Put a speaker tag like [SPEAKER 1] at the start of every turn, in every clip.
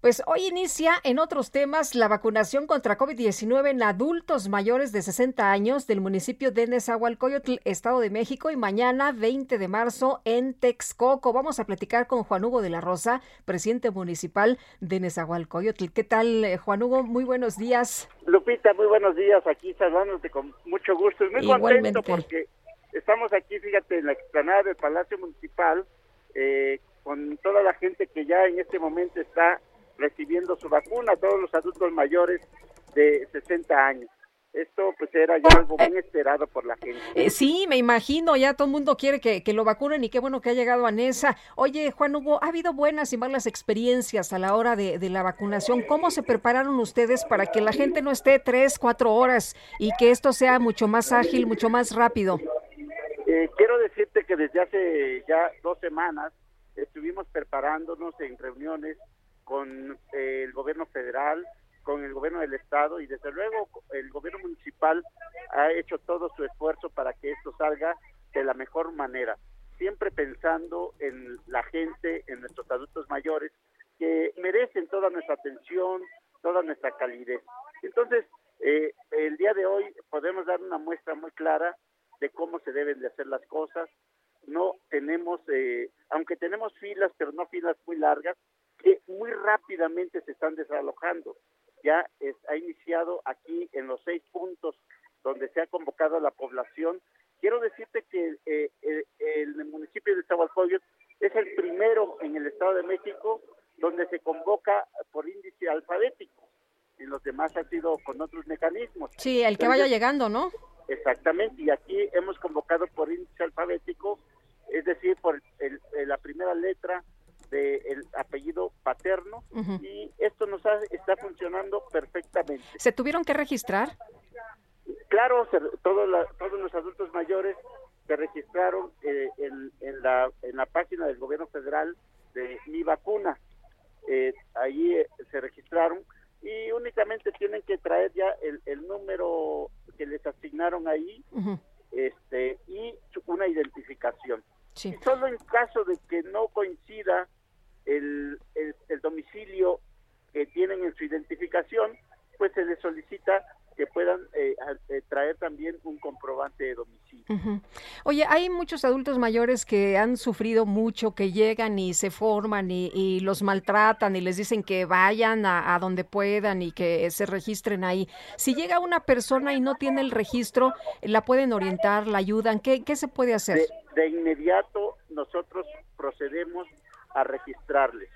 [SPEAKER 1] Pues hoy inicia en otros temas la vacunación contra COVID-19 en adultos mayores de 60 años del municipio de Nezahualcóyotl, Estado de México, y mañana 20 de marzo en Texcoco. Vamos a platicar con Juan Hugo de la Rosa, presidente municipal de Nezahualcóyotl. ¿Qué tal, eh, Juan Hugo? Muy buenos días.
[SPEAKER 2] Lupita, muy buenos días. Aquí saludándote con mucho gusto. Y muy
[SPEAKER 1] Igualmente.
[SPEAKER 2] contento porque estamos aquí, fíjate, en la explanada del Palacio Municipal, eh, con toda la gente que ya en este momento está recibiendo su vacuna, todos los adultos mayores de 60 años. Esto pues era ya algo muy esperado por la gente.
[SPEAKER 1] Eh, sí, me imagino, ya todo el mundo quiere que, que lo vacunen y qué bueno que ha llegado a Nesa. Oye, Juan Hugo, ha habido buenas y malas experiencias a la hora de, de la vacunación. ¿Cómo se prepararon ustedes para que la gente no esté tres, cuatro horas y que esto sea mucho más ágil, mucho más rápido?
[SPEAKER 2] Eh, quiero decirte que desde hace ya dos semanas estuvimos preparándonos en reuniones con eh, el gobierno federal, con el gobierno del estado y desde luego el gobierno municipal ha hecho todo su esfuerzo para que esto salga de la mejor manera, siempre pensando en la gente, en nuestros adultos mayores que merecen toda nuestra atención, toda nuestra calidez. Entonces, eh, el día de hoy podemos dar una muestra muy clara de cómo se deben de hacer las cosas. No tenemos, eh, aunque tenemos filas, pero no filas muy largas, rápidamente se están desalojando. Ya es, ha iniciado aquí en los seis puntos donde se ha convocado a la población. Quiero decirte que eh, eh, el municipio de Zahualcóyotl es el primero en el Estado de México donde se convoca por índice alfabético y los demás han sido con otros mecanismos.
[SPEAKER 1] Sí, el que vaya llegando, ¿no?
[SPEAKER 2] Exactamente, y aquí hemos convocado por índice alfabético, es decir, por el, el, la primera letra del apellido y esto nos ha- está funcionando perfectamente.
[SPEAKER 1] ¿Se tuvieron que registrar?
[SPEAKER 2] Claro, se- todos, la- todos los adultos mayores se registraron eh, en, en la, en la página del gobierno federal de Mi Vacuna. Eh, ahí eh, se registraron y únicamente tienen que traer ya el, el número que les asignaron ahí este y una identificación.
[SPEAKER 1] Sí.
[SPEAKER 2] Y solo en caso de que no coincida el, tienen en su identificación, pues se les solicita que puedan eh, eh, traer también un comprobante de domicilio.
[SPEAKER 1] Oye, hay muchos adultos mayores que han sufrido mucho, que llegan y se forman y, y los maltratan y les dicen que vayan a, a donde puedan y que se registren ahí. Si llega una persona y no tiene el registro, ¿la pueden orientar, la ayudan? ¿Qué, qué se puede hacer?
[SPEAKER 2] De, de inmediato nosotros procedemos a registrarles.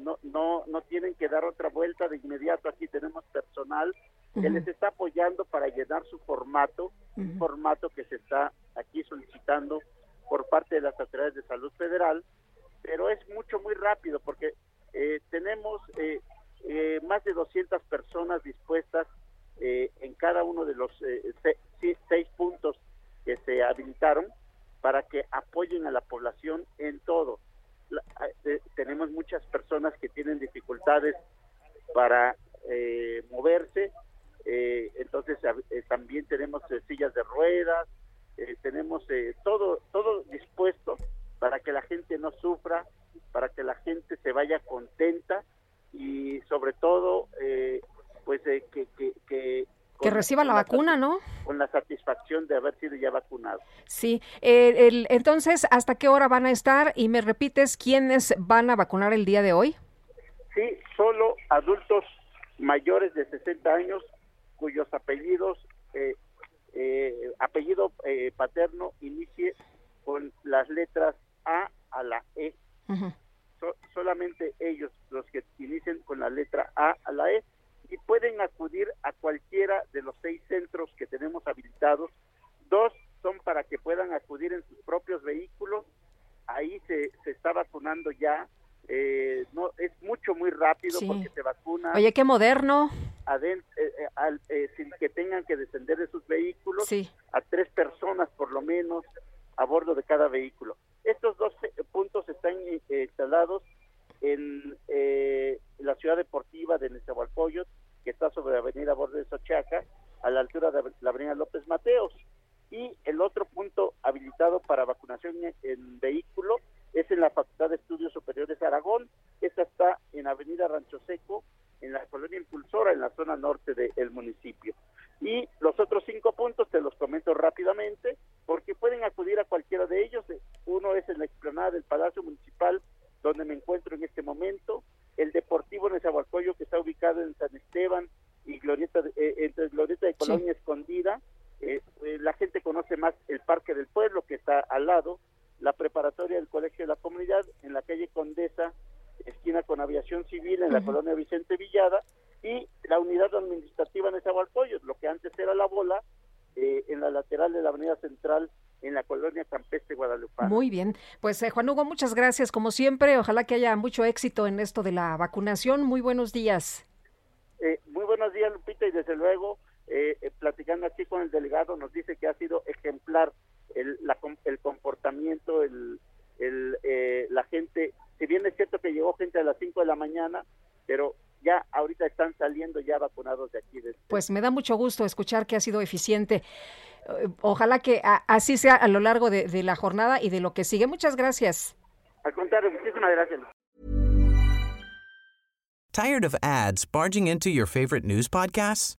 [SPEAKER 2] No, no, no tienen que dar otra vuelta de inmediato. Aquí tenemos personal que les está apoyando para llenar su formato, un formato que se está aquí solicitando por parte de las autoridades de salud federal, pero es mucho, muy rápido porque eh, tenemos eh, eh, más de 200 personas dispuestas eh, en cada uno de los eh, seis puntos que se habilitaron para que apoyen a la población en todo. La- eh, tenemos muchas personas que tienen dificultades para eh, moverse, eh, entonces eh, también tenemos eh, sillas de ruedas, tenemos todo todo dispuesto para que la gente no sufra, para que la gente se vaya contenta y sobre todo pues que, que, que,
[SPEAKER 1] Que reciba la vacuna, ¿no?
[SPEAKER 2] con la satisfacción de haber sido ya vacunado.
[SPEAKER 1] Sí. Eh, el- entonces, ¿hasta qué hora van a estar? Y me repites, ¿quiénes van a vacunar el día de hoy?
[SPEAKER 2] Sí, solo adultos mayores de 60 años cuyos apellidos, eh, eh, apellido eh, paterno inicie con las letras A a la E. So- solamente ellos los que inicien con la letra A a la E y pueden acudir a cualquiera de los seis centros que tenemos habilitados. Dos son para que puedan acudir en sus propios vehículos ahí se, se está vacunando ya. Eh, no es mucho muy rápido porque se vacuna.
[SPEAKER 1] Oye, qué moderno.
[SPEAKER 2] Eh, eh, sin que tengan que descender de sus vehículos a tres personas por lo menos a bordo de cada vehículo. Estos dos puntos están instalados en la ciudad deportiva de Nezahualcóyotl, que está sobre la avenida Borde de Sochaca, a la altura de la avenida López Mateos. Y el otro punto habilitado para vacunación en, vehículo es en la Facultad de Estudios Superiores Aragón. Esta está en Avenida Rancho Seco, en la colonia Impulsora, en la zona norte del municipio. Y los otros cinco puntos te los comento rápidamente, porque pueden acudir a cualquiera de ellos. Uno es en la explanada del Palacio Municipal, donde me encuentro en este momento. El Deportivo Nezahualcóyotl, que está ubicado en San Esteban y Glorieta eh, entre Glorieta de Colonia Escondida, eh, eh, la gente conoce más el Parque del Pueblo, que está al lado, la preparatoria del Colegio de la Comunidad, en la calle Condesa, esquina con Aviación Civil, en la colonia Vicente Villada, y la unidad administrativa en Nezahualcóyotl, lo que antes era la bola, en la lateral de la avenida central en la colonia Campeste Guadalupe.
[SPEAKER 1] Muy bien, pues Juan Hugo, muchas gracias como siempre, ojalá que haya mucho éxito en esto de la vacunación, muy buenos días.
[SPEAKER 2] muy buenos días Lupita y desde luego eh, eh, platicando aquí con el delegado, nos dice que ha sido ejemplar el, el comportamiento, el, el eh, la gente, si bien es cierto que llegó gente a las 5 de la mañana, pero ya ahorita están saliendo ya vacunados de aquí. Este
[SPEAKER 1] pues me da mucho gusto escuchar que ha sido eficiente. Ojalá que así sea a lo largo de, de la jornada y de lo que sigue. Muchas gracias.
[SPEAKER 2] Al contrario, muchísimas gracias.
[SPEAKER 3] Tired of ads barging into your favorite news podcasts?